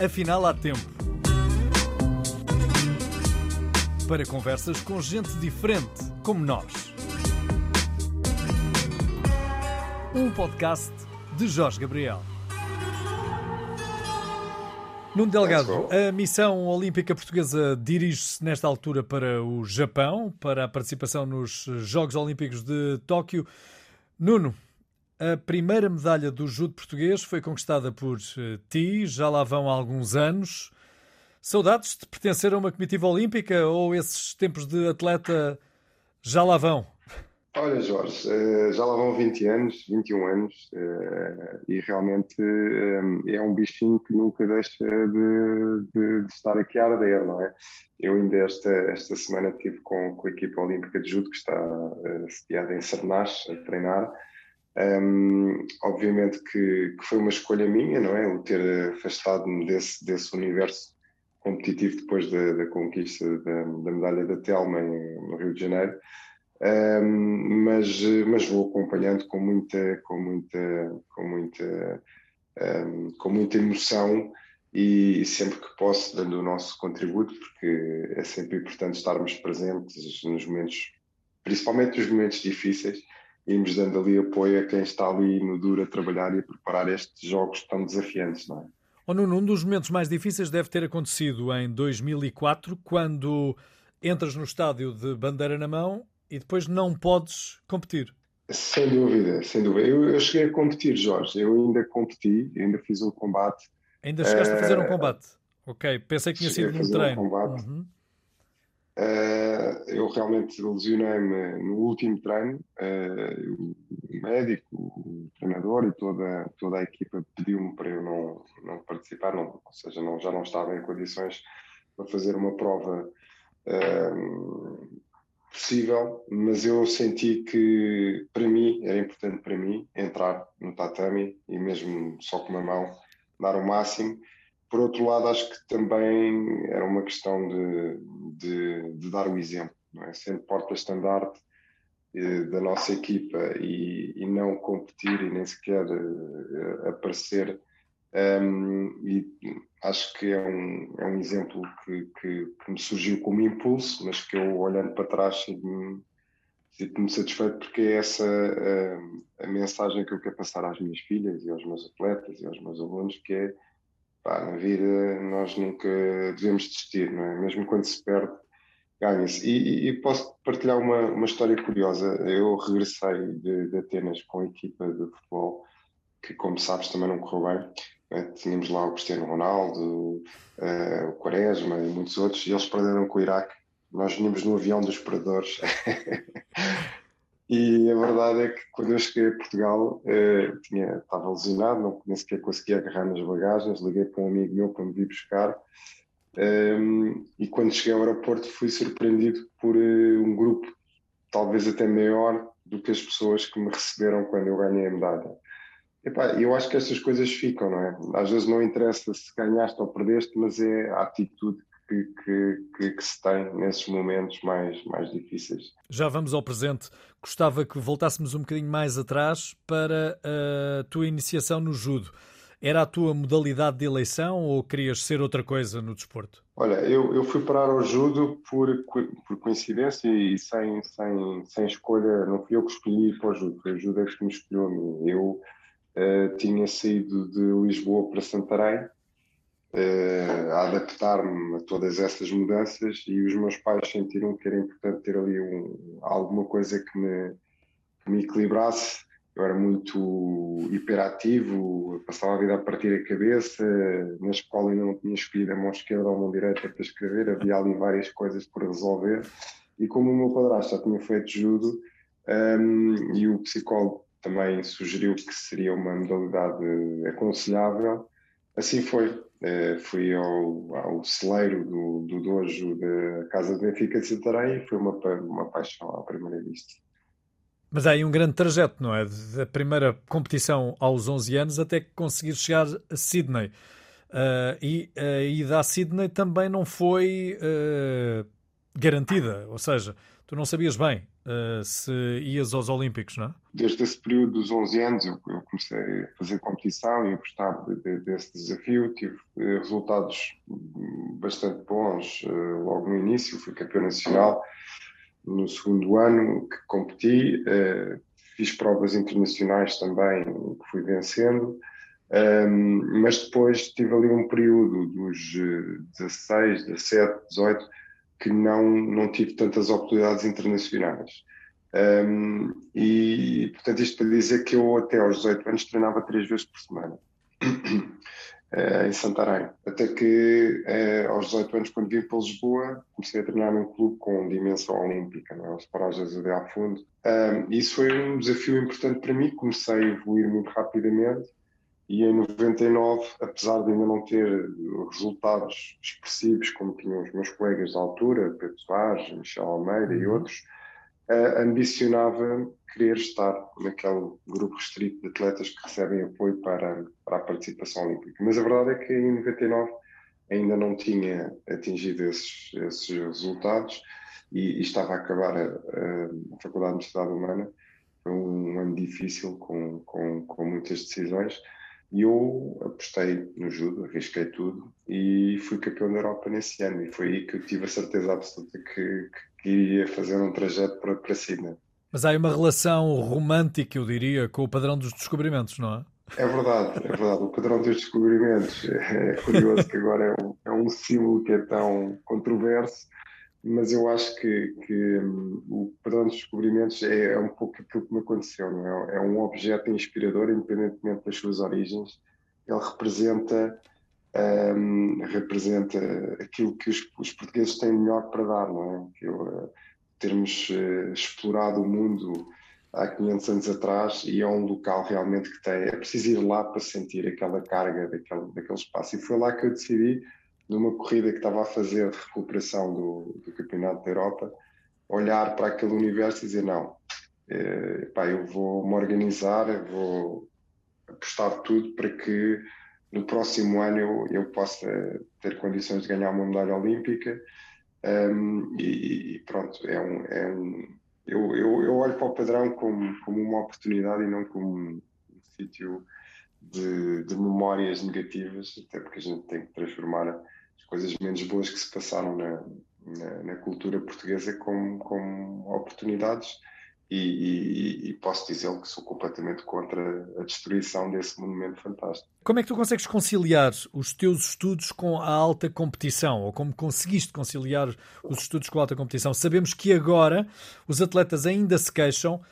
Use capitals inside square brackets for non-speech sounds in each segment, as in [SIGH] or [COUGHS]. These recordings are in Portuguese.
Afinal, há tempo. Para conversas com gente diferente, como nós. Um podcast de Jorge Gabriel. Nuno Delgado, a missão olímpica portuguesa dirige-se nesta altura para o Japão, para a participação nos Jogos Olímpicos de Tóquio. Nuno, a primeira medalha do judo português foi conquistada por eh, ti, já lá vão alguns anos. Saudades de pertencer a uma comitiva olímpica ou esses tempos de atleta já lá vão? Olha, Jorge, eh, já lá vão 20 anos, 21 anos, eh, e realmente é um bichinho que nunca deixa de, de, de estar aqui a arder, não é? Eu ainda esta, esta semana estive com, com a equipa olímpica de judo, que está sediada em Sarnás, a treinar, um, obviamente que, que, foi uma escolha minha, não é? O ter afastado-me desse, desse universo competitivo depois da, da conquista da, da, medalha da Telma em, no Rio de Janeiro. Um, mas, mas vou acompanhando com muita, com muita, com muita, um, com muita emoção e sempre que posso dando o nosso contributo, porque é sempre importante estarmos presentes nos momentos, principalmente nos momentos difíceis, irmos dando ali apoio a quem está ali no duro a trabalhar e a preparar estes jogos tão desafiantes, não é? Oh, Nuno, um dos momentos mais difíceis deve ter acontecido em 2004, quando entras no estádio de bandeira na mão e depois não podes competir. Sem dúvida, sem dúvida. Eu, eu cheguei a competir, Jorge. Eu ainda competi, ainda fiz um combate. Ainda chegaste uh, a fazer um eh, combate? Ok, pensei que tinha sido um treino. Um combate. Uhum. Uh, eu realmente lesionei-me no último treino. Uh, o médico, o treinador e toda, toda a equipa pediu-me para eu não, não participar, não, ou seja, não, já não estava em condições para fazer uma prova uh, possível, mas eu senti que para mim era importante para mim entrar no tatame e mesmo só com uma mão dar o máximo por outro lado, acho que também era uma questão de, de, de dar o exemplo, não é? sendo porta-estandarte eh, da nossa equipa e, e, não competir e nem sequer uh, aparecer. Um, e acho que é um, é um exemplo que, que, que, me surgiu como impulso, mas que eu, olhando para trás, sinto-me sinto satisfeito porque é essa uh, a mensagem que eu quero passar às minhas filhas e aos meus atletas e aos meus alunos, que é pá, na vida nós nunca devemos desistir, não é? Mesmo quando se perde, ganha-se. E, e, posso partilhar uma, uma história curiosa. Eu regressei de, de, Atenas com a equipa de futebol, que, como sabes, também não correu bem. Né? Tínhamos lá o Cristiano Ronaldo, uh, o Quaresma e muitos outros, e eles perderam com o Iraque. Nós vinhamos no avião dos perdedores. [LAUGHS] E a verdade é que quando eu cheguei a Portugal, eh, tinha, estava lesionado, não, nem sequer conseguia agarrar nas bagagens. Liguei para um amigo meu para me vir buscar. Um, ehm, e quando cheguei ao aeroporto, fui surpreendido por uh, um grupo, talvez até maior do que as pessoas que me receberam quando eu ganhei a medalha. Epá, eu acho que estas coisas ficam, não é? Às vezes não interessa se ganhaste ou perdeste, mas é a atitude que, que, que, se tem nesses momentos mais, mais difíceis. Já vamos ao presente. Gostava que voltássemos um bocadinho mais atrás para a tua iniciação no judo. Era a tua modalidade de eleição ou querias ser outra coisa no desporto? Olha, eu, eu fui parar ao judo por, por coincidência e sem, sem, sem escolha. Não fui eu que escolhi para o judo, foi o judo é que me escolheu a mim. Eu uh, tinha saído de Lisboa para Santarém uh, a adaptar-me a todas essas mudanças e os meus pais sentiram que era importante ter ali um, alguma coisa que me, que me equilibrasse. Eu era muito hiperativo, passava a vida a partir a cabeça, na escola ainda não tinha escolhido a mão esquerda ou a mão direita para escrever, havia ali várias coisas por resolver. E como o meu padrasto já tinha feito judo, um, e o psicólogo também sugeriu que seria uma modalidade aconselhável, assim foi. Uh, fui ao, ao celeiro do, do dojo da Casa de Benfica de Santarém e foi uma, uma paixão à primeira vista. Mas há aí um grande trajeto, não é? Da primeira competição aos 11 anos até conseguir chegar a Sydney. Uh, e a ida a Sydney também não foi uh, garantida, ou seja, tu não sabias bem uh, se ias aos Olímpicos, não é? Desde esse período dos 11 anos, eu, eu comecei a fazer competição e a gostar de, de, desse desafio. Tive uh, resultados bastante bons uh, logo no início, fui campeão nacional no segundo ano que competi, fiz provas internacionais também que fui vencendo. Um, mas depois tive ali um período dos 16, 17, 18 que não, não tive tantas oportunidades internacionais. Um, e, portanto, isto para dizer que eu até aos 18 anos treinava três vezes por semana uh, [COUGHS] em Santarém. Até que uh, aos 18 anos, quando vim para Lisboa, comecei a treinar num clube com dimensão olímpica, não é? os Paragens de a fundo. Um, isso foi um desafio importante para mim, comecei a evoluir muito rapidamente e em 99, apesar de ainda não ter resultados expressivos como tinham os meus colegas da altura, Pedro Soares, Michel Almeida e uhum. outros, uh, ambicionava querer estar naquele grupo restrito de atletas que recebem apoio para, para a participação olímpica. Mas a verdade é que em 99 ainda não tinha atingido esses, esses resultados e, e, estava a acabar a, a Faculdade de Universidade Humana. Foi um ano difícil, com, com, com muitas decisões e eu apostei no judo, arrisquei tudo e fui campeão da Europa nesse ano. E foi aí que eu tive a certeza absoluta que, que iria fazer um trajeto para, para Sydney. Mas há aí uma relação romântica, eu diria, com o padrão dos descobrimentos, não é? É verdade, é verdade. O padrão dos descobrimentos é curioso que agora é um, é um símbolo que é tão controverso, mas eu acho que, que um, o padrão dos descobrimentos é, é, um pouco aquilo que me aconteceu, não é? É um objeto inspirador, independentemente das suas origens. Ele representa, um, representa aquilo que os, os, portugueses têm melhor para dar, não é? Que eu, uh, termos uh, explorado o mundo há 500 anos atrás e é um local realmente que tem. É preciso ir lá para sentir aquela carga daquele, daquele espaço. E foi lá que eu decidi numa corrida que estava a fazer de recuperação do, do Campeonato da Europa, olhar para aquele universo e dizer: não, eh, pá, eu vou me organizar, vou apostar tudo para que no próximo ano eu, eu possa ter condições de ganhar uma medalha olímpica. Um, e, e, pronto, é um, é um eu, eu, eu, olho para o padrão como, como uma oportunidade e não como um, um sítio de, de memórias negativas, até porque a gente tem que transformar coisas menos boas que se passaram na, na, na cultura portuguesa como, como oportunidades. E, e, e, posso dizer que sou completamente contra a destruição desse monumento fantástico. Como é que tu consegues conciliar os teus estudos com a alta competição? Ou como conseguiste conciliar os estudos com a alta competição? Sabemos que agora os atletas ainda se queixam.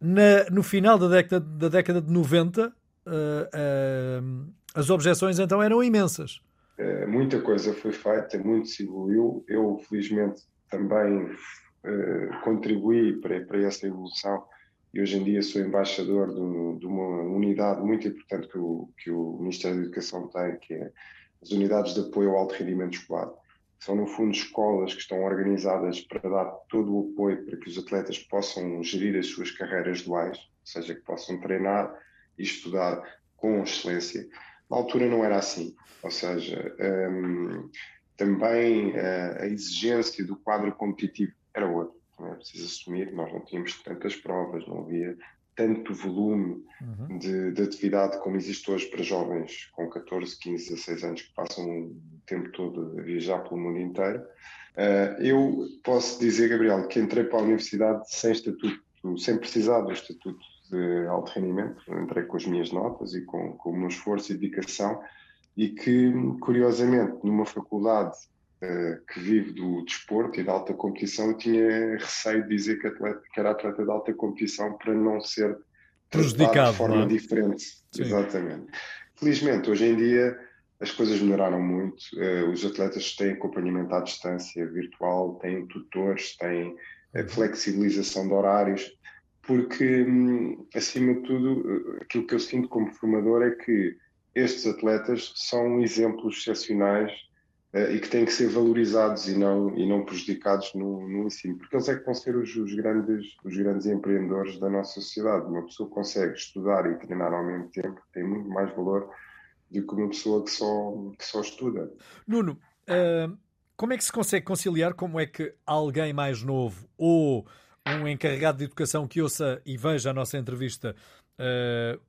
Na, no final da década, da década de 90, uh, uh, as objeções então eram imensas. Eh, muita coisa foi feita, muito se evoluiu. Eu, felizmente, também uh, contribuí para, para essa evolução e hoje em dia sou embaixador de, de, uma unidade muito importante que o, que o Ministério da Educação tem, que é as unidades de apoio ao alto rendimento escolar. São, no fundo, escolas que estão organizadas para dar todo o apoio para que os atletas possam gerir as suas carreiras duais, ou seja, que possam treinar e estudar com excelência. Na altura não era assim, ou seja, um, também uh, a exigência do quadro competitivo era outra. Não é preciso assumir que nós não tínhamos tantas provas, não havia tanto volume uhum. de, de, atividade como existe hoje para jovens com 14, 15, 16 anos que passam o tempo todo a viajar pelo mundo inteiro. Uh, eu posso dizer, Gabriel, que entrei para a universidade sem estatuto, sem precisar do estatuto de alto rendimento, entrei com as minhas notas e com, com o meu esforço e dedicação, e que, curiosamente, numa faculdade uh, que vive do desporto e da alta competição, eu tinha receio de dizer que, atleta, que era atleta de alta competição para não ser prejudicado de forma é? diferente. Sim. Exatamente. Felizmente, hoje em dia, as coisas melhoraram muito. Uh, os atletas têm acompanhamento à distância virtual, têm tutores, têm uh, flexibilização de horários porque, hum, acima de tudo, aquilo que eu sinto como formador é que estes atletas são exemplos excepcionais uh, e que têm que ser valorizados e não, e não prejudicados no, no ensino, porque eles é que vão ser os, os, grandes, os grandes empreendedores da nossa sociedade. Uma pessoa que consegue estudar e treinar ao mesmo tempo tem muito mais valor do que uma pessoa que só, que só estuda. Nuno, uh, como é que se consegue conciliar como é que alguém mais novo ou um encarregado de educação que ouça e veja a nossa entrevista uh,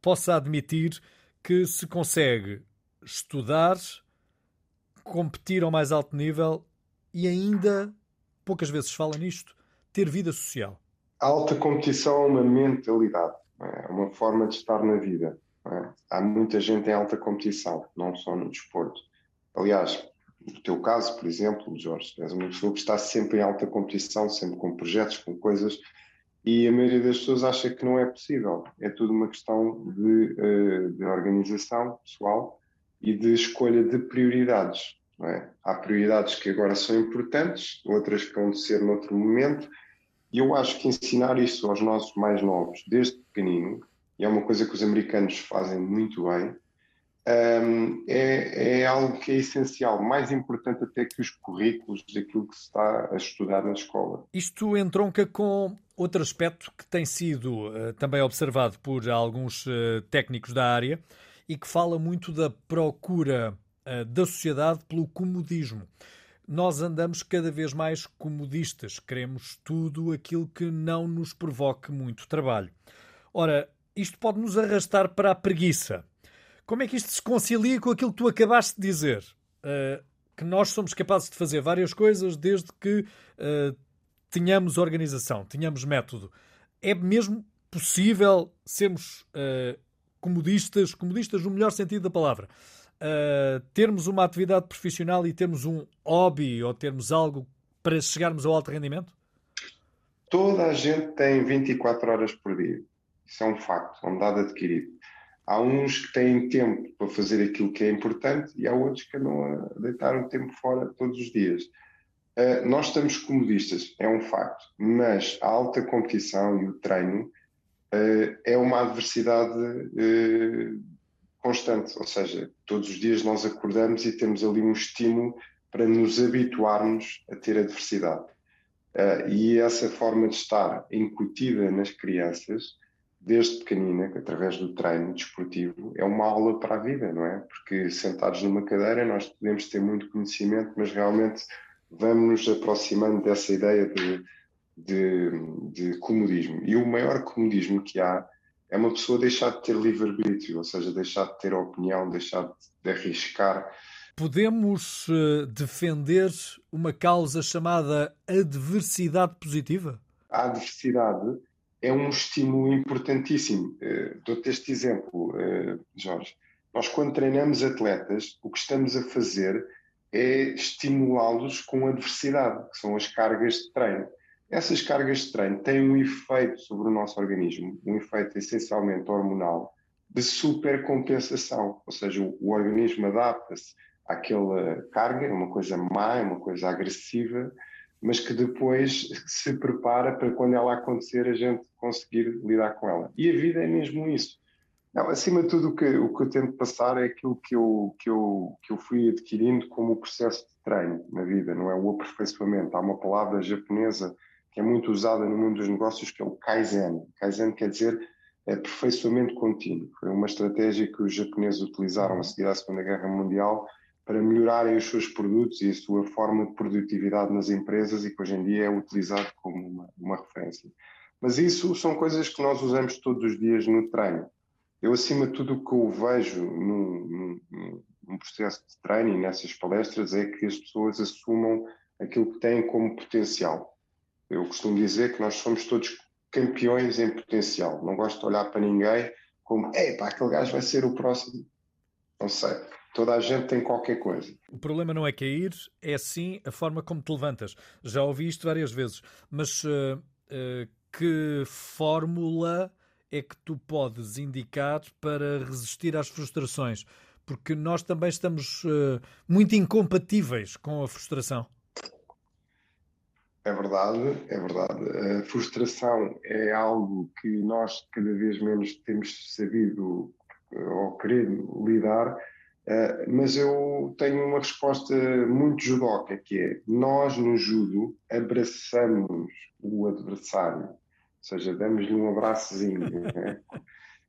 possa admitir que se consegue estudar, competir ao mais alto nível e ainda, poucas vezes fala nisto, ter vida social? A alta competição é uma mentalidade, é? é uma forma de estar na vida. É? Há muita gente em alta competição, não só no desporto. Aliás, no teu caso, por exemplo, Jorge, és uma pessoa que está sempre em alta competição, sempre com projetos, com coisas, e a maioria das pessoas acha que não é possível. É tudo uma questão de, eh, de organização pessoal e de escolha de prioridades. É? Há prioridades que agora são importantes, outras que vão ser noutro momento, e eu acho que ensinar isso aos nossos mais novos, desde pequenino, e é uma coisa que os americanos fazem muito bem, um, é, é, algo que é essencial, mais importante até que os currículos daquilo que se está a estudar na escola. Isto entronca com outro aspecto que tem sido uh, também observado por alguns uh, técnicos da área e que fala muito da procura uh, da sociedade pelo comodismo. Nós andamos cada vez mais comodistas, queremos tudo aquilo que não nos provoque muito trabalho. Ora, isto pode nos arrastar para a preguiça. Como é que isto se concilia com aquilo que tu acabaste de dizer? Uh, que nós somos capazes de fazer várias coisas desde que uh, tenhamos organização, tenhamos método. É mesmo possível sermos uh, comodistas, comodistas no melhor sentido da palavra, termos uma atividade profissional e termos um hobby ou termos algo para chegarmos ao alto rendimento? Toda a gente tem 24 horas por dia. Isso é um facto, é um dado adquirido. Há uns que têm tempo para fazer aquilo que é importante e há outros que andam a deitar o tempo fora todos os dias. Uh, nós estamos comodistas, é um facto, mas a alta competição e o treino uh, é uma adversidade uh, constante, ou seja, todos os dias nós acordamos e temos ali um estímulo para nos habituarmos a ter adversidade. e essa forma de estar incutida nas crianças desde pequenina, através do treino desportivo, é uma aula para a vida, não é? Porque sentados numa cadeira nós podemos ter muito conhecimento, mas realmente vamos nos aproximando dessa ideia de, de, de comodismo. E o maior comodismo que há é uma pessoa deixar de ter livre-arbítrio, ou seja, deixar de ter opinião, deixar de arriscar. Podemos uh, defender uma causa chamada adversidade positiva? A adversidade é um estímulo importantíssimo. Uh, Dou-te este exemplo, uh, Jorge. Nós, quando treinamos atletas, o que estamos a fazer é estimulá-los com adversidade, que são as cargas de treino. Essas cargas de treino têm um efeito sobre o nosso organismo, um efeito essencialmente hormonal, de supercompensação, ou seja, o, o organismo adapta-se àquela carga, é uma coisa má, é uma coisa agressiva, mas que depois [LAUGHS] se prepara para quando ela acontecer a gente conseguir lidar com ela. E a vida é mesmo isso. Não, acima de tudo, o que, o que eu tento passar é aquilo que eu, que, eu, que eu fui adquirindo como processo de treino na vida, não é? O aperfeiçoamento. Há uma palavra japonesa que é muito usada no mundo dos negócios que é o Kaizen. Kaizen quer dizer aperfeiçoamento contínuo. Foi uma estratégia que os japoneses utilizaram a seguir à Segunda Guerra Mundial para melhorarem os seus produtos e a sua forma de produtividade nas empresas e que hoje em dia é utilizado como uma, uma referência. Mas isso são coisas que nós usamos todos os dias no treino. Eu, acima de tudo, o que eu vejo num, num, num processo de treino e nessas palestras é que as pessoas assumam aquilo que têm como potencial. Eu costumo dizer que nós somos todos campeões em potencial. Não gosto de olhar para ninguém como, ei, pá, aquele gajo vai ser o próximo. Não sei. Toda a gente tem qualquer coisa. O problema não é cair, é sim a forma como te levantas. Já ouvi isto várias vezes, mas uh, uh, que fórmula é que tu podes indicar para resistir às frustrações? Porque nós também estamos uh, muito incompatíveis com a frustração. É verdade, é verdade. A frustração é algo que nós cada vez menos temos sabido ou querido lidar Uh, mas eu tenho uma resposta muito judoca, que é nós no judo abraçamos o adversário, ou seja, damos-lhe um abraçozinho. Né? [LAUGHS]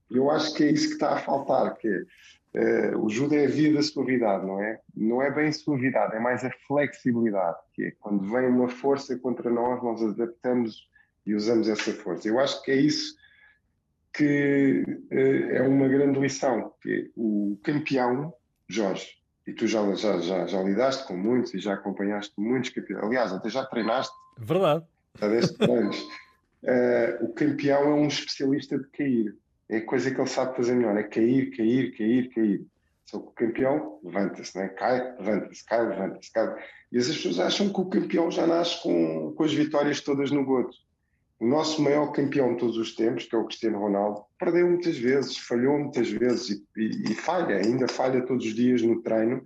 Eu acho que é isso que está a faltar, que uh, o judo é a via da suavidade, não é? Não é bem suavidade, é mais a flexibilidade, que é quando vem uma força contra nós, nós adaptamos e usamos essa força. Eu acho que é isso que uh, é uma grande lição, que o campeão, Jorge, e tu já, já, já, já lidaste com muitos e já acompanhaste muitos campeões, aliás, até já treinaste. Verdade. Já deste treinos. uh, [LAUGHS] o campeão é um especialista de cair. É a coisa que ele sabe fazer melhor, é cair, cair, cair, cair. Só que o campeão levanta-se, né? cai, levanta-se, cai, levanta-se, cai. E as pessoas acham que o campeão já nasce com, com as vitórias todas no goto. O nosso maior campeão de todos os tempos, que é o Cristiano Ronaldo, perdeu muitas vezes, falhou muitas vezes e, e, e falha, ainda falha todos os dias no treino,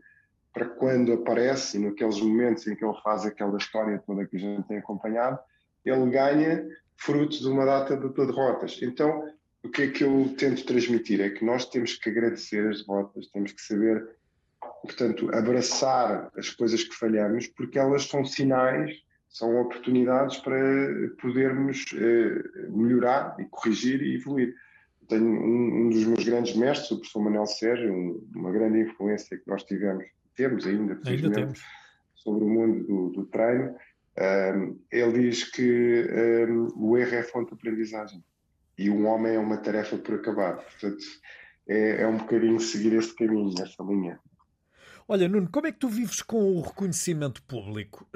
para quando aparece e naqueles momentos em que ele faz aquela história toda que a gente tem acompanhado, ele ganha fruto de uma data de derrotas. Então, o que é que eu tento transmitir? É que nós temos que agradecer as derrotas, temos que saber, portanto, abraçar as coisas que falhamos, porque elas são sinais, são oportunidades para podermos eh, melhorar e corrigir e evoluir. Tenho um, um, dos meus grandes mestres, o professor Manuel Sérgio, um, uma grande influência que nós tivemos, temos ainda, ainda temos. sobre o mundo do, do treino. Um, ele diz que o erro é fonte de aprendizagem e um homem é uma tarefa por acabar. Portanto, é, é um bocadinho seguir esse caminho, essa linha. Olha, Nuno, como é que tu vives com o reconhecimento público?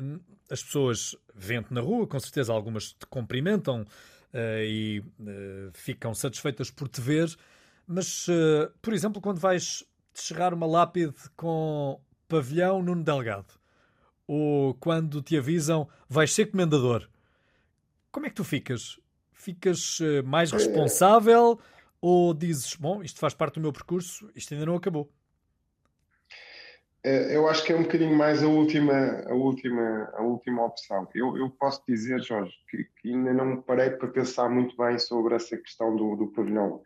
As pessoas vêm-te na rua, com certeza algumas te cumprimentam uh, e uh, ficam satisfeitas por te ver, mas, uh, por exemplo, quando vais chegar uma lápide com pavilhão Nuno Delgado, ou quando te avisam vais ser comendador, como é que tu ficas? ficas mais responsável ou dizes, bom, isto faz parte do meu percurso, isto ainda não acabou? É, eu acho que é um bocadinho mais a última, a última, a última opção. Eu, eu posso dizer, Jorge, que, que, ainda não parei para pensar muito bem sobre essa questão do, do pavilhão.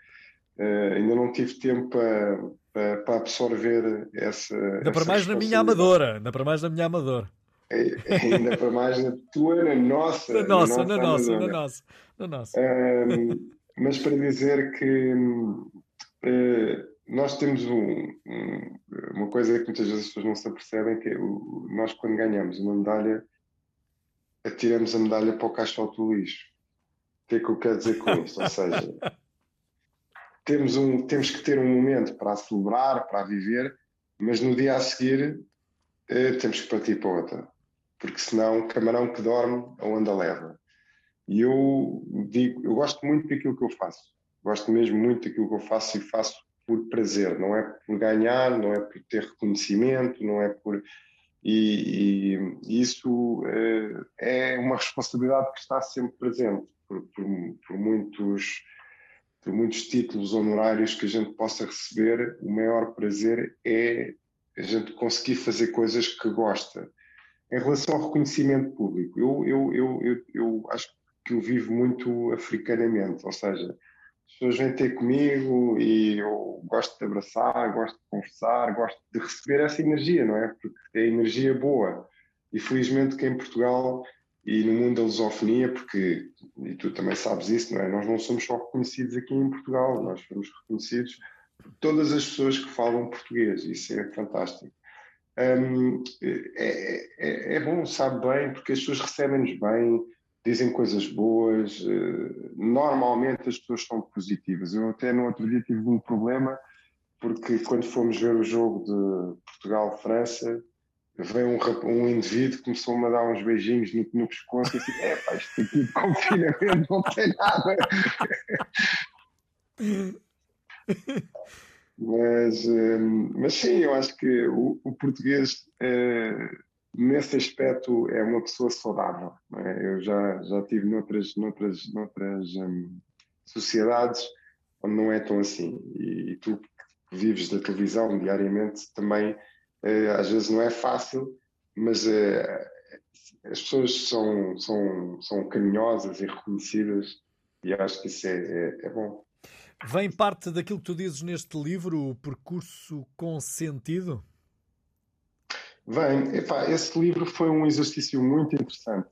Uh, ainda não tive tempo para, para, para absorver essa. Ainda para mais na minha amadora, ainda para mais na minha amadora. É, ainda para mais na tua, na nossa. Na nossa, na nossa, na nossa. Na nossa. Um, mas para dizer que uh, nós temos um, um, uma coisa que muitas vezes as pessoas não se apercebem, que é o, nós quando ganhamos uma medalha, atiramos a medalha para o caixote do lixo. O que é que eu quero dizer com isto? Ou seja, [LAUGHS] temos, um, temos que ter um momento para a celebrar, para a viver, mas no dia a seguir uh, temos que partir para outra porque senão camarão que dorme a leva. E eu digo, eu gosto muito daquilo que eu faço. Gosto mesmo muito daquilo que eu faço e faço por prazer, não é por ganhar, não é por ter reconhecimento, não é por. E, e isso é, é uma responsabilidade que está sempre presente, por, por, por, muitos, por muitos títulos honorários que a gente possa receber. O maior prazer é a gente conseguir fazer coisas que gosta em relação ao reconhecimento público, eu, eu, eu, eu, eu acho que eu vivo muito africanamente, ou seja, as pessoas vêm ter comigo e eu gosto de abraçar, gosto de conversar, gosto de receber essa energia, não é? Porque é energia boa. E felizmente que em Portugal e no mundo da lusofonia, porque, e tu também sabes isso, não é? Nós não somos só reconhecidos aqui em Portugal, nós somos reconhecidos por todas as pessoas que falam português, isso é fantástico. Um, é, é, é, bom, sabe bem, porque as pessoas recebem-nos bem, dizem coisas boas. Uh, normalmente as pessoas são positivas. Eu até no outro dia tive um problema, porque quando fomos ver o jogo de Portugal-França, veio um, um indivíduo que começou-me a dar uns beijinhos no, no pescoço e disse: É pá, isto aqui de confinamento não tem nada. [LAUGHS] Mas, hum, mas sim, eu acho que o, o português, é, nesse aspecto, é uma pessoa saudável. É? Eu já, já tive noutras, noutras, noutras um, sociedades onde não é tão assim. E, e tu que vives da televisão diariamente também, é, às vezes não é fácil, mas é, as pessoas são, são, são carinhosas e reconhecidas e acho que isso é, é, é bom. Vem parte daquilo que tu dizes neste livro, o percurso com sentido? Vem. Epá, esse livro foi um exercício muito interessante.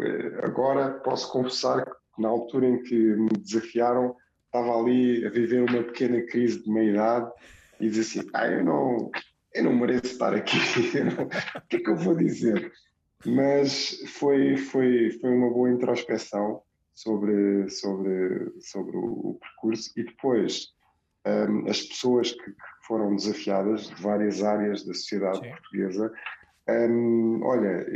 Eh, agora posso confessar que na altura em que me desafiaram, estava ali a viver uma pequena crise de meia-idade e dizia assim, ah, eu não, eu não mereço estar aqui, [LAUGHS] o que é que eu vou dizer? Mas foi, foi, foi uma boa introspeção sobre, sobre, sobre o, percurso e depois um, as pessoas que, que, foram desafiadas de várias áreas da sociedade Sim. portuguesa. Um, olha,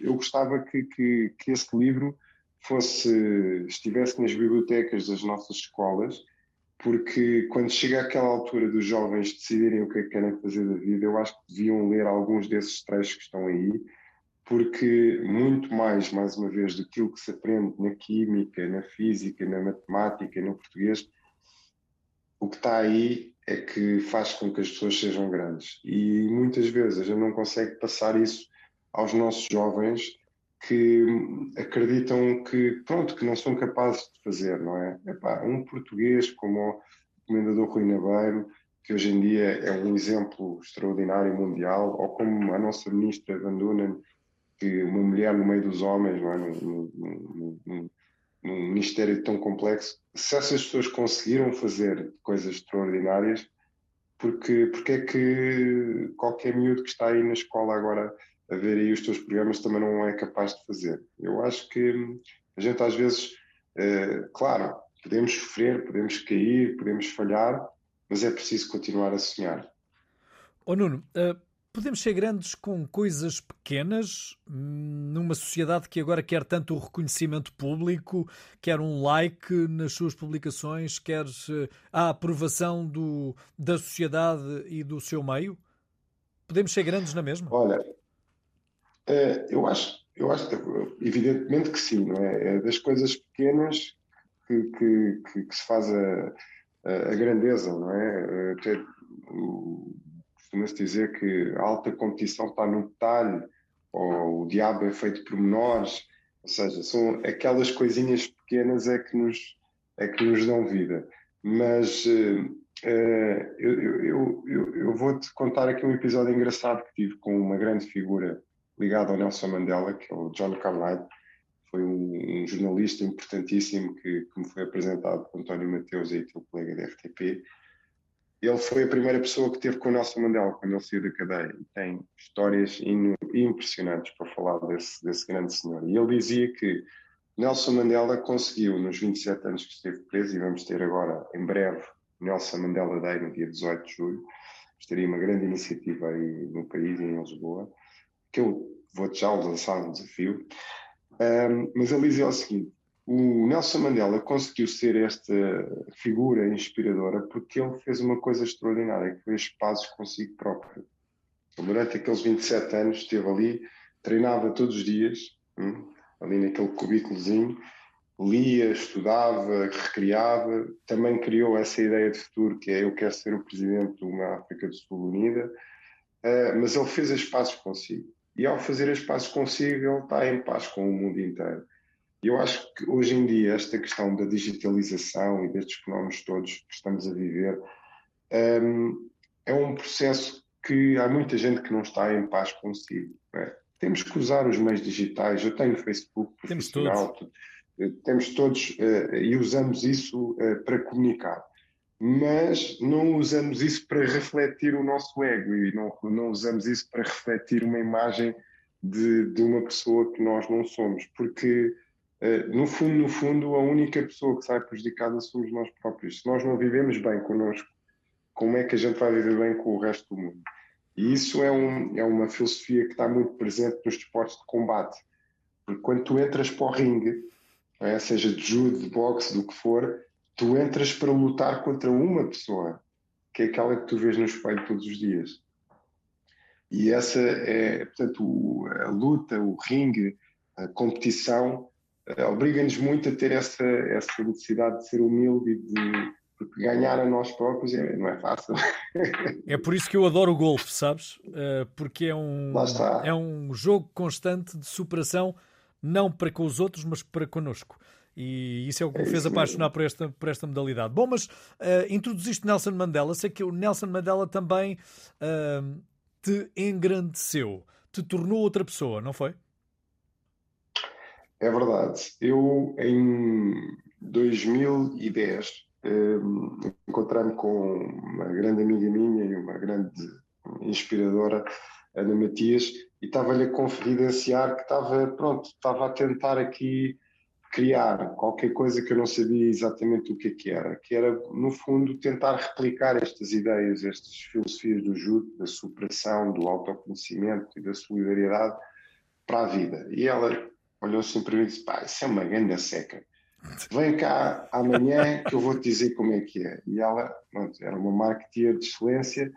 eu gostava que, que, que esse livro fosse estivesse nas bibliotecas das nossas escolas, porque quando chega aquela altura dos jovens decidirem o que é que querem fazer da vida, eu acho que deviam ler alguns desses trechos que estão aí, porque muito mais, mais uma vez, do que se aprende na química, na física, na matemática, no português, o que está aí é que faz com que as pessoas sejam grandes. E muitas vezes a gente não consegue passar isso aos nossos jovens que acreditam que, pronto, que não são capazes de fazer, não é? Epá, um português como o Comendador Rui Nabeiro, que hoje em dia é um exemplo extraordinário mundial, ou como a nossa ministra Van Dunen, que uma mulher no meio dos homens, não é? Num, num, num, num ministério tão complexo, se essas pessoas conseguiram fazer coisas extraordinárias, porque, porque é que qualquer miúdo que está aí na escola agora a ver aí os teus programas também não é capaz de fazer. Eu acho que a gente às vezes, é, claro, podemos sofrer, podemos cair, podemos falhar, mas é preciso continuar a sonhar. Oh Nuno, uh, podemos ser grandes com coisas pequenas numa sociedade que agora quer tanto o reconhecimento público, quer um like nas suas publicações, quer uh, a aprovação do, da sociedade e do seu meio? Podemos ser grandes na mesma? Olha, Uh, eu acho, eu acho, evidentemente que sim, não é? É das coisas pequenas que, que, que, que se faz a, a, grandeza, não é? Até, costuma-se dizer que a alta competição está no detalhe, ou o diabo é feito por menores, ou seja, são aquelas coisinhas pequenas é que nos, é que nos dão vida. Mas uh, eu, eu, eu, eu vou-te contar aqui um episódio engraçado que tive com uma grande figura ligado ao Nelson Mandela, que é o John Carlyle, foi um, um jornalista importantíssimo que, que, me foi apresentado por António Mateus, aí teu colega da RTP. Ele foi a primeira pessoa que teve com o Nelson Mandela quando ele saiu da cadeia. Tem histórias impressionantes para falar desse, desse grande senhor. E ele dizia que Nelson Mandela conseguiu, nos 27 anos que esteve preso, e vamos ter agora, em breve, Nelson Mandela Day, no dia 18 de julho, estaria uma grande iniciativa aí no país, em Lisboa, que eu vou já lançar um desafio, um, mas ele dizia o seguinte: o Nelson Mandela conseguiu ser esta figura inspiradora porque ele fez uma coisa extraordinária, que fez pazes consigo próprio. Durante aqueles 27 anos esteve ali, treinava todos os dias, hum, ali naquele cubículozinho, lia, estudava, recriava, também criou essa ideia de futuro que é eu quero ser o presidente de uma África do Sul unida, uh, mas ele fez as pazes consigo. E ao fazer as pazes consigo, ele está em paz com o mundo inteiro. Eu acho que hoje em dia esta questão da digitalização e destes fenómenos todos que estamos a viver um, é um processo que há muita gente que não está em paz consigo. É? Temos que usar os meios digitais. Eu tenho Facebook profissional, temos todos, temos todos uh, e usamos isso uh, para comunicar mas não usamos isso para refletir o nosso ego e não, não usamos isso para refletir uma imagem de, de uma pessoa que nós não somos, porque no fundo, no fundo, a única pessoa que sai prejudicada somos nós próprios. Se nós não vivemos bem connosco, como é que a gente vai viver bem com o resto do mundo? E isso é, um, é uma filosofia que está muito presente nos esportes de combate. Porque quando tu entras para o ringue, é, seja de judo, de boxe, do que for, tu entras para lutar contra uma pessoa, que é aquela que tu vês no espelho todos os dias. E essa é, portanto, a luta, o ringue, a competição, obriga-nos muito a ter essa, essa necessidade de ser humilde e de porque ganhar a nós próprios é, não é fácil. [LAUGHS] É por isso que eu adoro o golfe, sabes? Uh, porque é um, é um jogo constante de superação, não para com os outros, mas para connosco. E isso é o que me é fez apaixonar por esta, por esta modalidade. Bom, mas uh, introduziste Nelson Mandela. Sei que o Nelson Mandela também uh, te engrandeceu, te tornou outra pessoa, não foi? É verdade. Eu, em 2010, um, eh, encontrei-me com uma grande amiga minha e uma grande inspiradora, Ana Matias, e estava-lhe a confidenciar que estava, pronto, estava a tentar aqui criar qualquer coisa que eu não sabia exatamente o que, é que era, que era, no fundo, tentar replicar estas ideias, estas filosofias do judo, da superação, do autoconhecimento e da solidariedade para a vida. E ela olhou assim para mim e disse: pá, isso é uma grande seca. [LAUGHS] Vem cá amanhã que eu vou te dizer como é que é. E ela, pronto, era uma marketeer de excelência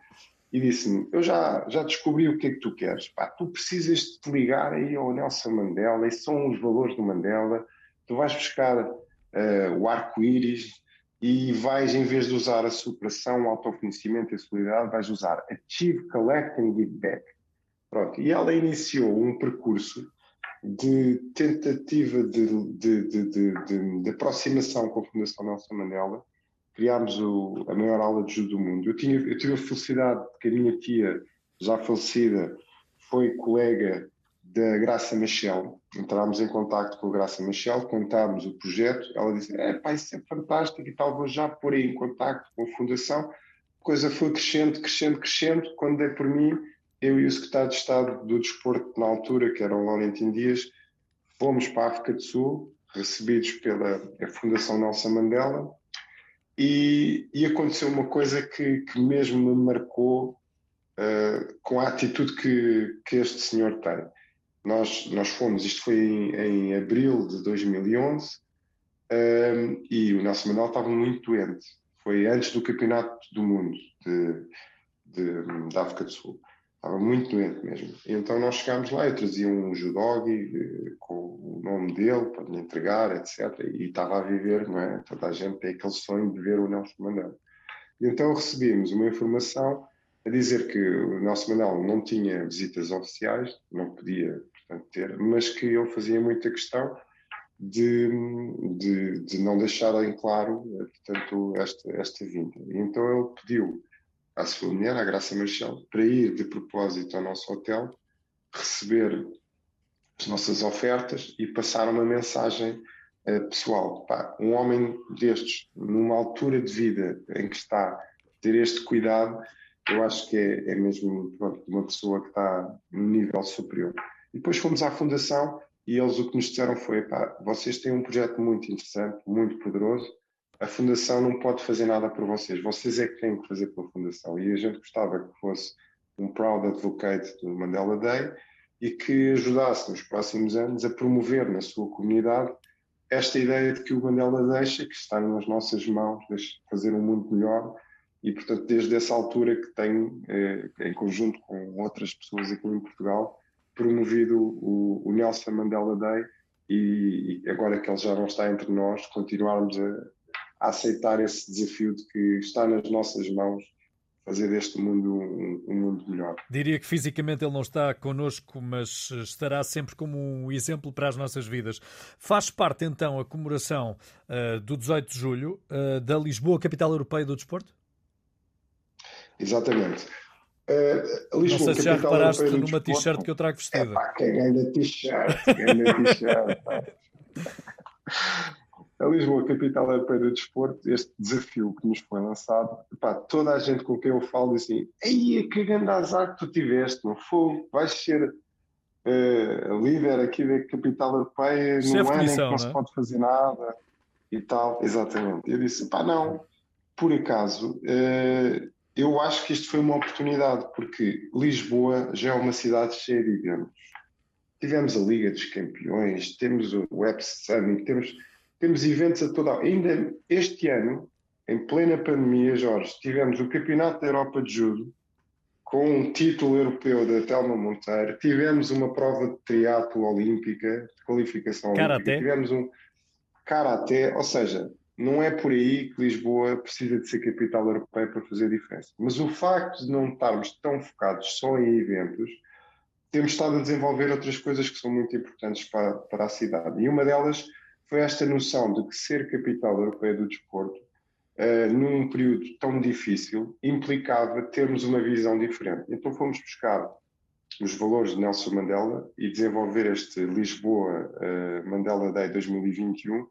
e disse-me: Eu já, já descobri o que é que tu queres. Pá, tu precisas de te ligar aí ao Nelson Mandela, esses são os valores do Mandela tu vais buscar uh, o arco-íris e vais, em vez de usar a superação, o autoconhecimento e a solidariedade, vais usar Achieve, Collect and Give Back. Pronto. E ela iniciou um percurso de tentativa de, de, de, de, aproximação com a Fundação Nelson Mandela. Criámos o, a maior aula de judo do mundo. Eu, tinha, eu tive a felicidade de que a minha tia, já falecida, foi colega da Graça Machel. Entramos em contato com a Graça Machel, contámos o projeto. Ela disse: É, pá, isso é fantástico e tal, vou já pôr aí em contato com a Fundação. A coisa foi crescendo, crescendo, crescendo. Quando dei por mim, eu e o secretário de Estado do Desporto, na altura, que era o Laurentino Dias, fomos para a África do Sul, recebidos pela Fundação Nelson Mandela. E, e aconteceu uma coisa que, que mesmo me marcou uh, com a atitude que, que este senhor tem nós, nós fomos, isto foi em, em abril de 2011, um, e o Nelson Manuel estava muito doente. Foi antes do Campeonato do Mundo de, de, de África do Sul. Estava muito doente mesmo. E então nós chegámos lá, eu trazia um judogi eh, com o nome dele para lhe entregar, etc. E estava a viver, não é? Toda a gente tem aquele sonho de ver o Nelson Mandela. E então recebemos uma informação a dizer que o Nelson Mandela não tinha visitas oficiais, não podia portanto, ter, mas que ele fazia muita questão de, de, de não deixar em claro portanto, esta, esta vinda. E então ele pediu à sua mulher, à Graça Marchal, para ir de propósito ao nosso hotel, receber as nossas ofertas e passar uma mensagem uh, pessoal. Pá, um homem destes, numa altura de vida em que está ter este cuidado, eu acho que é, é mesmo pronto, uma pessoa que está num nível superior. E depois fomos à Fundação e eles o que nos disseram foi: pá, vocês têm um projeto muito interessante, muito poderoso, a Fundação não pode fazer nada por vocês, vocês é que têm que fazer pela Fundação. E a gente gostava que fosse um proud advocate do Mandela Day e que ajudasse nos próximos anos a promover na sua comunidade esta ideia de que o Mandela deixa, que está nas nossas mãos, de fazer um mundo melhor e, portanto, desde essa altura que tenho, eh, em conjunto com outras pessoas aqui em Portugal, promovido o, Nelson Mandela Day e, e, agora que ele já não está entre nós, continuarmos a, a, aceitar esse desafio de que está nas nossas mãos fazer deste mundo um, um, mundo melhor. Diria que fisicamente ele não está connosco, mas estará sempre como um exemplo para as nossas vidas. Faz parte então a comemoração uh, do 18 de julho uh, da Lisboa, capital europeia do desporto? Exatamente. Uh, Lisboa, não sei se já reparaste numa t-shirt que eu trago vestida. É pá, quem ganha t-shirt, ganha t-shirt. [LAUGHS] a Lisboa, capital europeia do desporto, este desafio que nos foi lançado, pá, toda a gente com quem eu falo diz assim, aí que grande azar que tu tiveste, não foi? Vais ser uh, líder aqui da capital europeia num ano em que não, não se pode fazer nada e tal. Exatamente. Eu disse, pá, não, por acaso... Uh, eu acho que isto foi uma oportunidade, porque Lisboa já é uma cidade cheia de eventos. Tivemos a Liga dos Campeões, temos o Web Summit, temos, temos eventos a toda. Ainda este ano, em plena pandemia, Jorge, tivemos o Campeonato da Europa de Judo, com um título europeu da Telma Monteiro, tivemos uma prova de triatlo olímpica, de qualificação olímpica, tivemos um karaté, ou seja, não é por aí que Lisboa precisa de ser capital europeia para fazer diferença. Mas o facto de não estarmos tão focados só em eventos, temos estado a desenvolver outras coisas que são muito importantes para, para a cidade. E uma delas foi esta noção de que ser capital europeia do desporto, uh, num período tão difícil, implicava termos uma visão diferente. Então fomos buscar os valores de Nelson Mandela e desenvolver este Lisboa uh, Mandela Day 2021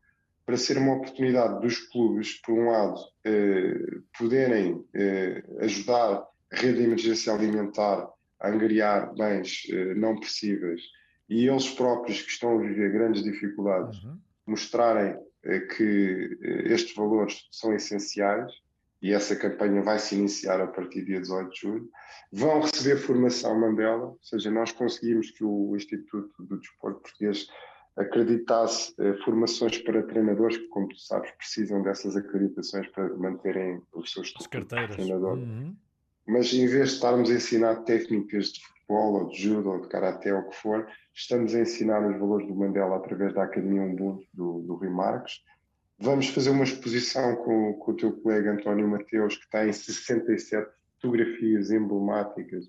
para ser uma oportunidade dos clubes, por um lado, eh, poderem eh, ajudar a rede de emergência alimentar a angariar bens eh, não possíveis e eles próprios que estão a viver grandes dificuldades, uhum. Mostrarem eh, que eh, estes valores são essenciais e essa campanha vai se iniciar a partir do dia 18 de julho. Vão receber formação Mandela, ou seja, nós conseguimos que o Instituto do Desporto Português acreditasse eh, formações para treinadores que, como tu sabes, precisam dessas acreditações para manterem os seus carteiras. de treinador. Uhum. Mas em vez de estarmos a ensinar técnicas de futebol ou de judo ou de karaté ou o que for, estamos a ensinar os valores do Mandela através da Academia Ubuntu do, do Rui Marques. Vamos fazer uma exposição com, com o teu colega António Mateus, que tem 67 fotografias emblemáticas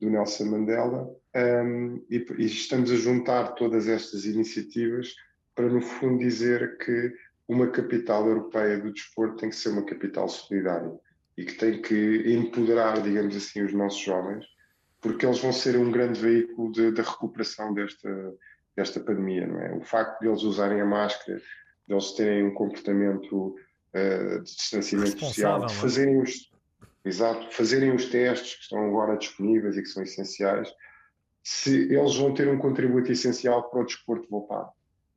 do Nelson Mandela, um, e, e estamos a juntar todas estas iniciativas para, no fundo, dizer que uma capital europeia do desporto tem que ser uma capital solidária e que tem que empoderar, digamos assim, os nossos jovens, porque eles vão ser um grande veículo da recuperação desta, desta pandemia, não é? O facto de eles usarem a máscara, de eles terem um comportamento uh, de distanciamento social, de é? fazerem os, exato, fazerem os testes que estão agora disponíveis e que são essenciais, se eles vão ter um contributo essencial para o desporto voltar.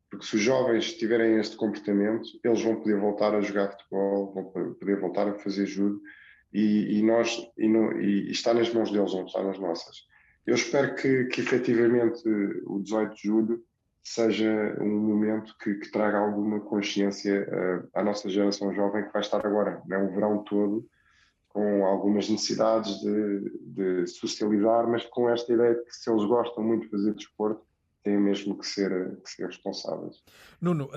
Porque se os jovens tiverem este comportamento, eles vão poder voltar a jogar futebol, vão poder voltar a fazer judo e, e nós e, e, está nas mãos deles, não está nas nossas. Eu espero que, que efetivamente o 18 de julho seja um momento que, que traga alguma consciência uh, à nossa geração jovem que vai estar agora, né, o verão todo, com algumas necessidades de, de socializar, mas com esta ideia de que se eles gostam muito de fazer desporto, têm mesmo que ser, que ser responsáveis. Nuno,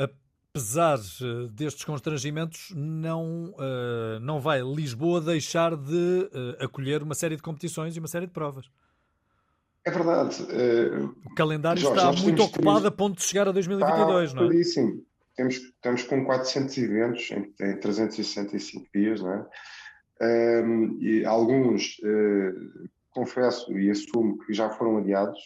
apesar eh, destes constrangimentos, não, uh, não vai Lisboa deixar de uh, acolher uma série de competições e uma série de provas. É verdade. Uh, o calendário Jorge, está muito ocupado três... a ponto de chegar a 2022, está não é? Sim. Temos, estamos com 400 eventos em, em 365 dias, não é? Um, e alguns, confesso e assumo que já foram adiados,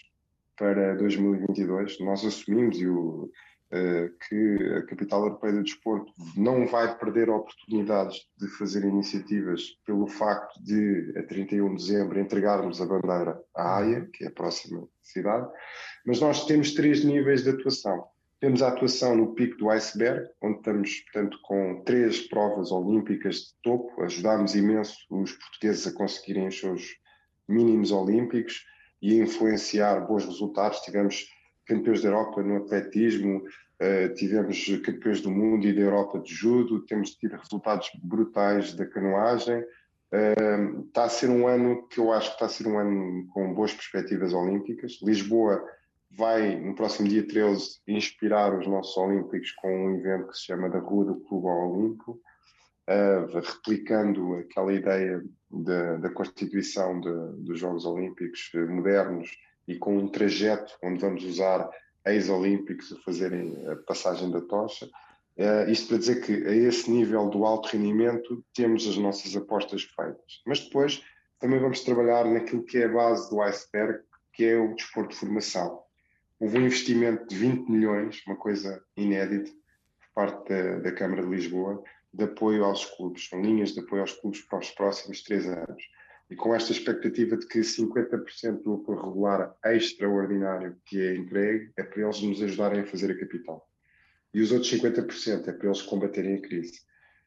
para 2022. Nós assumimos e o, uh, que a Capital Europeia do Desporto não vai perder oportunidades de fazer iniciativas pelo facto de, a 31 de dezembro, entregarmos a bandeira à Haia, que é a próxima cidade. Mas nós temos três níveis de atuação. Temos a atuação no pico do iceberg, onde estamos, portanto, com três provas olímpicas de topo. Ajudámos imenso os portugueses a conseguirem os seus mínimos olímpicos e influenciar bons resultados. Tivemos campeões da Europa no atletismo, uh, tivemos campeões do mundo e da Europa de judo, temos tido resultados brutais da canoagem. Uh, está a ser um ano que eu acho que está a ser um ano com boas perspectivas olímpicas. Lisboa vai, no próximo dia 13, inspirar os nossos olímpicos com um evento que se chama da Rua do Clube Olímpico, uh, replicando aquela ideia da, da constituição de, dos Jogos Olímpicos eh, modernos e com um trajeto onde vamos usar ex-olímpicos a fazerem a passagem da tocha. Uh, isto para dizer que a esse nível do alto rendimento temos as nossas apostas feitas. Mas depois também vamos trabalhar naquilo que é a base do iceberg, que é o desporto de formação. Houve um investimento de 20 milhões, uma coisa inédita, por parte da, da Câmara de Lisboa, de apoio aos clubes, são linhas de apoio aos clubes para os próximos três anos. E com esta expectativa de que 50% do apoio regular extraordinário que é entregue é para eles nos ajudarem a fazer a capital. E os outros 50% é para eles combaterem a crise.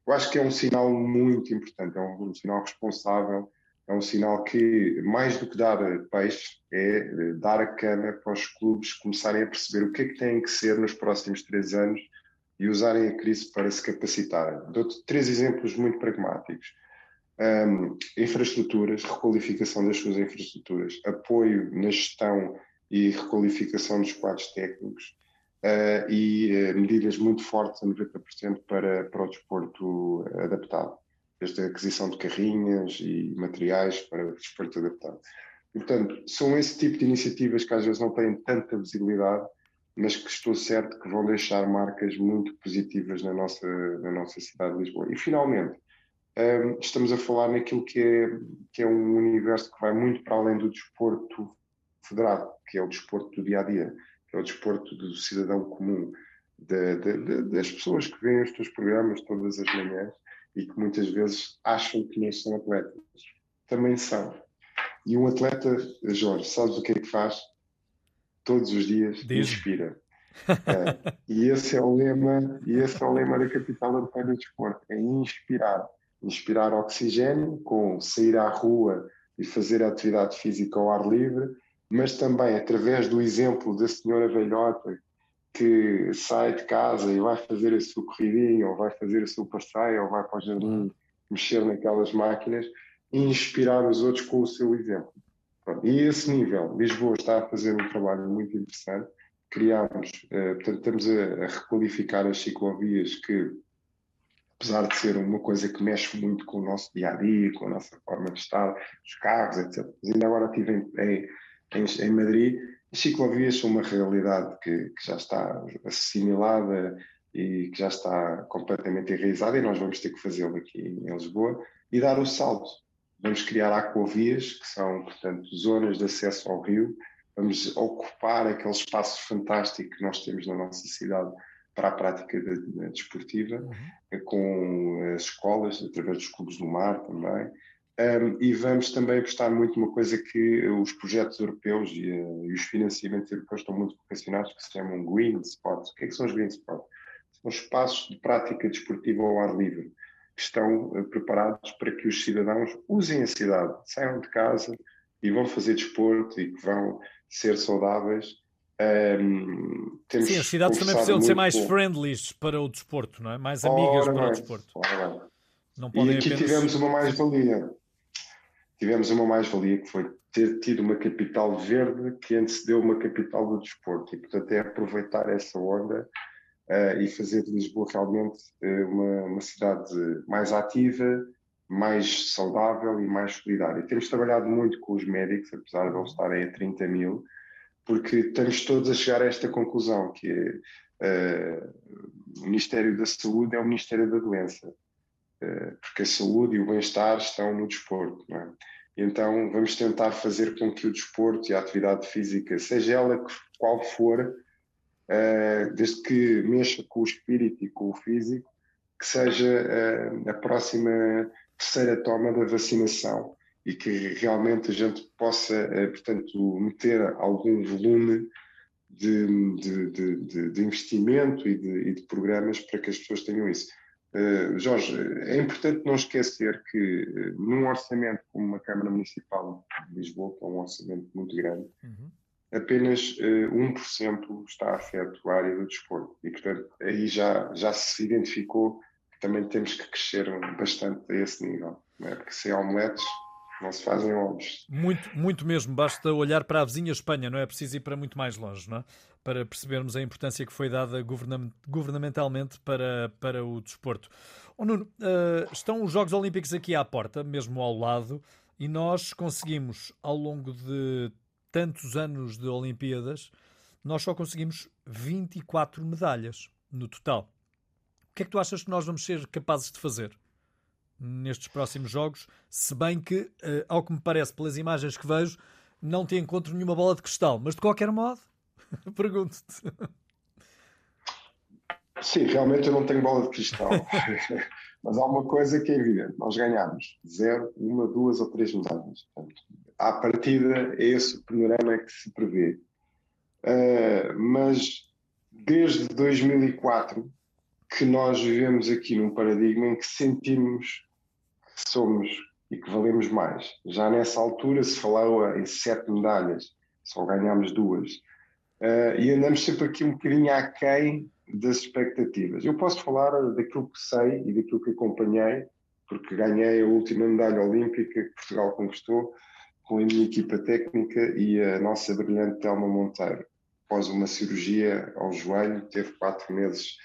Eu acho que é um sinal muito importante, é um, um sinal responsável, é um sinal que, mais do que dar peixe, é eh, dar a cana para os clubes começarem a perceber o que é que têm que ser nos próximos três anos e usarem a crise para se capacitarem. Dou-te três exemplos muito pragmáticos. Um, infraestruturas, requalificação das suas infraestruturas, apoio na gestão e requalificação dos quadros técnicos uh, e uh, medidas muito fortes a 90% para, para o desporto adaptado, desde a aquisição de carrinhas e materiais para o desporto adaptado. Portanto, são esse tipo de iniciativas que às vezes não têm tanta visibilidade, mas que estou certo que vão deixar marcas muito positivas na nossa, na nossa cidade de Lisboa. E finalmente, um, estamos a falar naquilo que é, que é um universo que vai muito para além do desporto federado, que é o desporto do dia a dia, que é o desporto do cidadão comum, de, de, de, das pessoas que veem os teus programas todas as manhãs e que muitas vezes acham que não são atletas. Também são. E um atleta, Jorge, sabes o que é que faz? todos os dias Diz. inspira. É, e esse é o lema, e esse é o lema da capital europeia do desporto, é inspirar, inspirar oxigênio com sair à rua e fazer atividade física ao ar livre, mas também através do exemplo da senhora velhota que sai de casa e vai fazer a sua corridinha, ou vai fazer a sua passeio, ou vai para o jardim mexer naquelas máquinas e inspirar os outros com o seu exemplo. E a esse nível, Lisboa está a fazer um trabalho muito interessante. Criámos, uh, portanto, estamos a, a requalificar as ciclovias que, apesar de ser uma coisa que mexe muito com o nosso dia a dia, com a nossa forma de estar, os carros, etc. Mas ainda agora estive em, em, em, Madrid as ciclovias são uma realidade que, que, já está assimilada e que já está completamente enraizada e nós vamos ter que fazê-lo aqui em Lisboa e dar o salto. Vamos criar aquavias, que são, portanto, zonas de acesso ao rio. Vamos ocupar aquele espaço fantástico que nós temos na nossa cidade para a prática de, de, desportiva, uhum. com as escolas, através dos clubes do mar também. Um, e vamos também apostar muito numa coisa que os projetos europeus e, uh, e, os financiamentos europeus estão muito vocacionados, que se chamam Green Spots. O que, é que são os Green Spots? São espaços de prática desportiva ao ar livre, que estão uh, preparados para que os cidadãos usem a cidade, saiam de casa e vão fazer desporto e que vão ser saudáveis. Um, Sim, as cidades também precisam de ser mais com... friendly para o desporto, não é? Mais amigas ora para o desporto. Não podem e aqui apenas... tivemos uma mais-valia tivemos uma mais-valia que foi ter tido uma capital verde que antecedeu uma capital do desporto e, portanto, é aproveitar essa onda uh, e fazer de Lisboa realmente uh, uma, uma, cidade mais ativa, mais saudável e mais solidária. Temos trabalhado muito com os médicos, apesar de não estarem a 30 mil, porque estamos todos a chegar a esta conclusão, que é, uh, o Ministério da Saúde é o Ministério da Doença. Eh, porque a saúde e o bem-estar estão no desporto. É? Então vamos tentar fazer com que o desporto e a atividade física, seja ela qual for, eh, desde que mexa com o espírito e com o físico, que seja eh, a próxima terceira toma da vacinação e que realmente a gente possa, portanto, meter algum volume de, de, de, de investimento e, e de, programas para que as pessoas tenham isso. Uh, Jorge, é importante não esquecer que uh, num orçamento como uma Câmara Municipal de Lisboa, que é um orçamento muito grande, uhum. apenas uh, eh, 1% está afeto à área do desporto. E, portanto, aí já, já se identificou que também temos que crescer bastante a esse nível. Não é? Porque sem omeletes não se fazem ovos. Muito, muito mesmo. Basta olhar para a vizinha Espanha, não é preciso ir para muito mais longe, não é? Para percebermos a importância que foi dada governamentalmente para, para o desporto. Oh, Nuno, uh, estão os Jogos Olímpicos aqui à porta, mesmo ao lado, e nós conseguimos, ao longo de tantos anos de Olimpíadas, nós só conseguimos 24 medalhas no total. O que é que tu achas que nós vamos ser capazes de fazer? Nestes próximos jogos, se bem que, uh, ao que me parece pelas imagens que vejo, não te encontro nenhuma bola de cristal. Mas de qualquer modo, [LAUGHS] pergunto-te. Sim, realmente eu não tenho bola de cristal. [LAUGHS] Mas há uma coisa que é evidente: nós ganhamos zero, uma, duas ou três. Portanto, à partida, é esse o panorama que se prevê. Uh, mas desde 2004 que nós vivemos aqui num paradigma em que sentimos que somos e que valemos mais. Já nessa altura se falava em sete medalhas, só ganhámos duas. Uh, e andamos sempre aqui um bocadinho aquém das expectativas. Eu posso falar daquilo que sei e daquilo que acompanhei, porque ganhei a última medalha olímpica que Portugal conquistou com a minha equipa técnica e a nossa brilhante Telma Monteiro. Após uma cirurgia ao joelho, teve quatro meses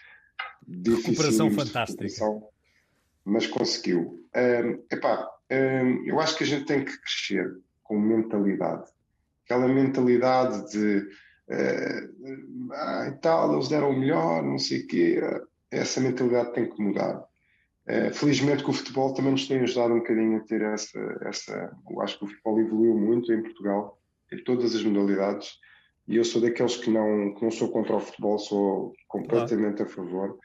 de recuperação fantástica mas conseguiu. Um, epá, um, eu acho que a gente tem que crescer com mentalidade. Aquela mentalidade de uh, ah, e tal, eles deram o melhor, não sei o quê. Essa mentalidade tem que mudar. Uh, felizmente que o futebol também nos tem ajudado um bocadinho a ter essa, essa. Eu acho que o futebol evoluiu muito em Portugal, em todas as modalidades, e eu sou daqueles que não, que não sou contra o futebol, sou completamente a favor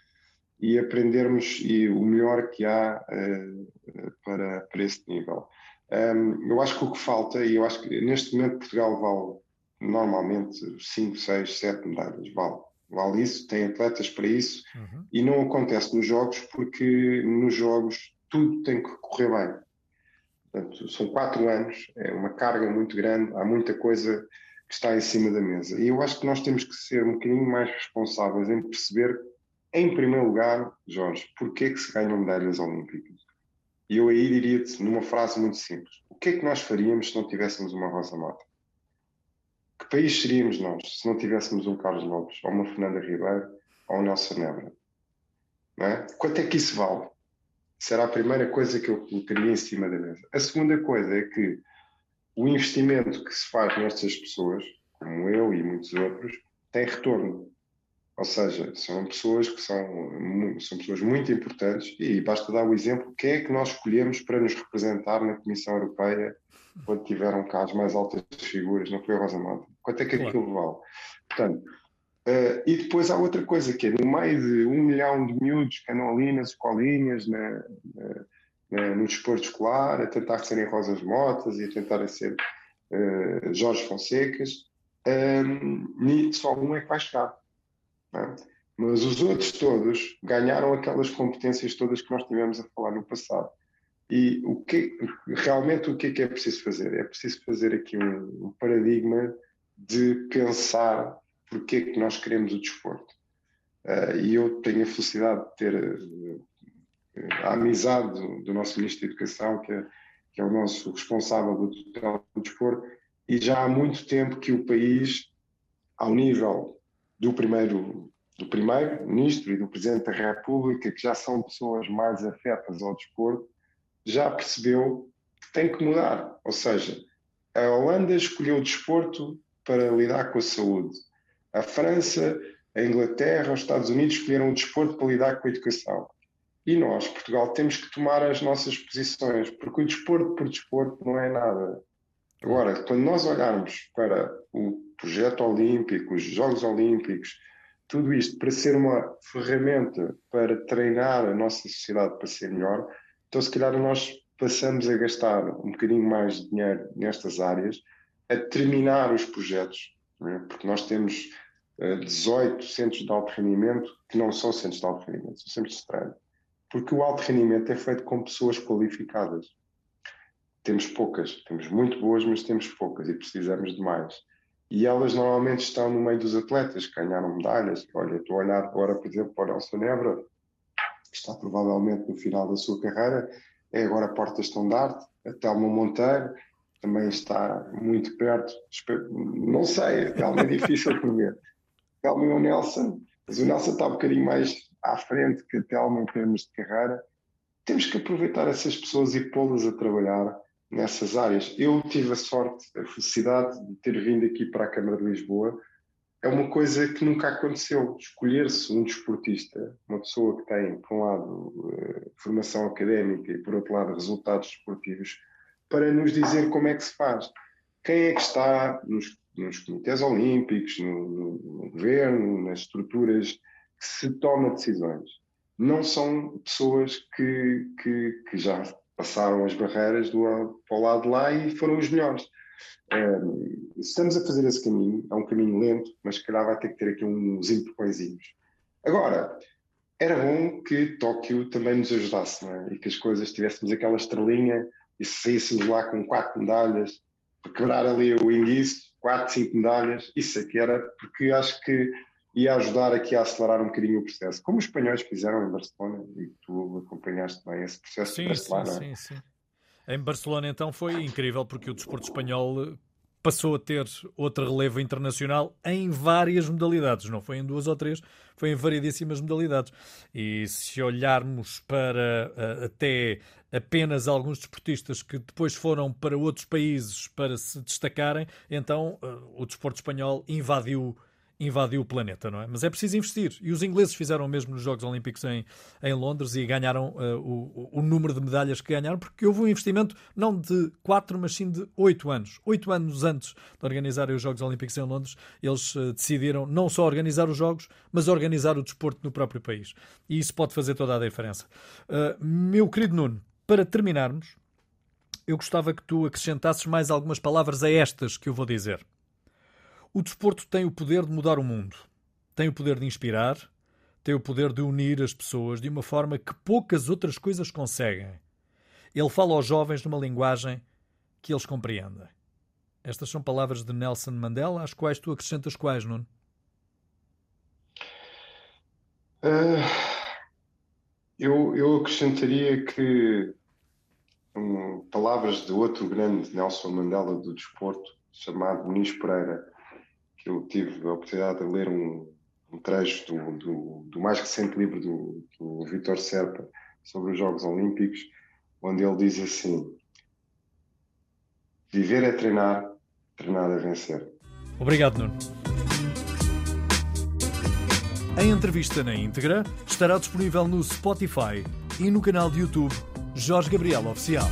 e aprendermos e o melhor que há uh, para, para esse nível. Um, eu acho que o que falta, e eu acho que neste momento Portugal vale normalmente 5, 6, 7 medalhas, vale. vale isso, tem atletas para isso, uhum. e não acontece nos jogos porque nos jogos tudo tem que correr bem. Portanto, são quatro anos, é uma carga muito grande, há muita coisa que está em cima da mesa. E eu acho que nós temos que ser um bocadinho mais responsáveis em perceber, em primeiro lugar, Jorge, porquê que se ganham medalhas olímpicas. E eu aí diria-te, numa frase muito simples, o que é que nós faríamos se não tivéssemos uma Rosa Mota? Que país seríamos nós se não tivéssemos um Carlos Lopes, ou uma Fernanda Ribeiro, ou um Nelson Nebra? É? Quanto é que isso vale? Será a primeira coisa que eu colocaria em cima da mesa. A segunda coisa é que o investimento que se faz nestas pessoas, como eu e muitos outros, tem retorno. Ou seja, são pessoas que são, são pessoas muito importantes e basta dar o exemplo quem é que nós escolhemos para nos representar na Comissão Europeia quando tiveram cá as mais altas figuras, não foi a Rosa Mota. Quanto é que aquilo vale? Portanto, Uh, e depois há outra coisa que é no meio de um milhão de miúdos, canolinas, escolinhas, na, na, no desporto escolar, a tentar serem Rosas Motas e a tentar ser uh, Jorge Fonsecas, um, só um é que vai chegar. É? Mas os outros todos ganharam aquelas competências todas que nós tivemos a falar no passado. E o que, realmente o que é que é preciso fazer? É preciso fazer aqui um, um paradigma de pensar porque é que nós queremos o desporto. Uh, e eu tenho a felicidade de ter uh, a amizade do, do, nosso Ministro da Educação, que é, que é o nosso responsável do do desporto, e já há muito tempo que o país, ao nível do primeiro do primeiro ministro e do presidente da República, que já são pessoas mais afetas ao desporto, já percebeu que tem que mudar. Ou seja, a Holanda escolheu o desporto para lidar com a saúde. A França, a Inglaterra, os Estados Unidos escolheram o desporto para lidar com a educação. E nós, Portugal, temos que tomar as nossas posições, porque o desporto por desporto não é nada. Agora, quando nós olharmos para o projeto olímpico, os Jogos Olímpicos, tudo isto para ser uma ferramenta para treinar a nossa sociedade para ser melhor, então se calhar nós passamos a gastar um bocadinho mais de dinheiro nestas áreas, a terminar os projetos, é? porque nós temos 18 eh, centros de alto rendimento que não são centros de alto rendimento, são centros de treino. Porque o alto rendimento é feito com pessoas qualificadas. Temos poucas, temos muito boas, mas temos poucas e precisamos de mais. E elas normalmente estão no meio dos atletas que ganharam medalhas. Olha, estou a olhar agora, por exemplo, para o Nelson Nebra, que está provavelmente no final da sua carreira, é agora Porta Estandarte, a Telma Monteiro, também está muito perto. Não sei, é realmente difícil prever. Telma e o Nelson, mas o Nelson está um bocadinho mais à frente que a Telma em termos de carreira. Temos que aproveitar essas pessoas e pô-las a trabalhar nessas áreas. Eu tive a sorte, a felicidade de ter vindo aqui para a Câmara de Lisboa. É uma coisa que nunca aconteceu. Escolher-se um desportista, uma pessoa que tem, por um lado, eh, formação académica e, por outro lado, resultados desportivos, para nos dizer como é que se faz. Quem é que está nos nos comitês olímpicos, no, no, no, governo, nas estruturas que se toma decisões. Não são pessoas que, que, que já passaram as barreiras do para o lado de lá e foram os melhores. Um, estamos a fazer esse caminho, é um caminho lento, mas se calhar vai ter que ter aqui uns empurrõezinhos. Agora, era bom que Tóquio também nos ajudasse, é? e que as coisas tivéssemos aquela estrelinha e saíssemos lá com quatro medalhas para quebrar ali o índice 4, 5 medalhas, isso aqui era porque acho que ia ajudar aqui a acelerar um bocadinho o processo, como os espanhóis fizeram em Barcelona, e tu acompanhaste bem esse processo sim, sim, lá, é? sim, sim. Em Barcelona então foi incrível porque o desporto espanhol passou a ter outra relevo internacional em várias modalidades, não foi em duas ou três, foi em variedíssimas modalidades. E se olharmos para uh, até apenas alguns desportistas que depois foram para outros países para se destacarem, então uh, o desporto espanhol invadiu invadiu o planeta, não é? Mas é preciso investir. E os ingleses fizeram o mesmo nos Jogos Olímpicos em, em Londres e ganharam uh, o, o, número de medalhas que ganharam, porque houve um investimento não de 4, mas sim de 8 anos. 8 anos antes de organizarem os Jogos Olímpicos em Londres, eles uh, decidiram não só organizar os Jogos, mas organizar o desporto no próprio país. E isso pode fazer toda a diferença. Uh, meu querido Nuno, para terminarmos, eu gostava que tu acrescentasses mais algumas palavras a estas que eu vou dizer. O desporto tem o poder de mudar o mundo. tem o poder de inspirar, tem o poder de unir as pessoas de uma forma que poucas outras coisas conseguem. Ele fala aos jovens numa linguagem que eles compreendem. Estas são palavras de Nelson Mandela, às quais tu acrescentas quais, Nuno? Uh, eu, eu acrescentaria que um, palavras de outro grande Nelson Mandela do desporto, chamado Muniz Pereira, que eu tive a oportunidade de ler um, um trecho do, do, do, mais recente livro do, do Vitor Serpa sobre os Jogos Olímpicos, onde ele diz assim: Viver é treinar, treinar é vencer. Obrigado, Nuno. A entrevista na íntegra estará disponível no Spotify e no canal de YouTube Jorge Gabriel Oficial.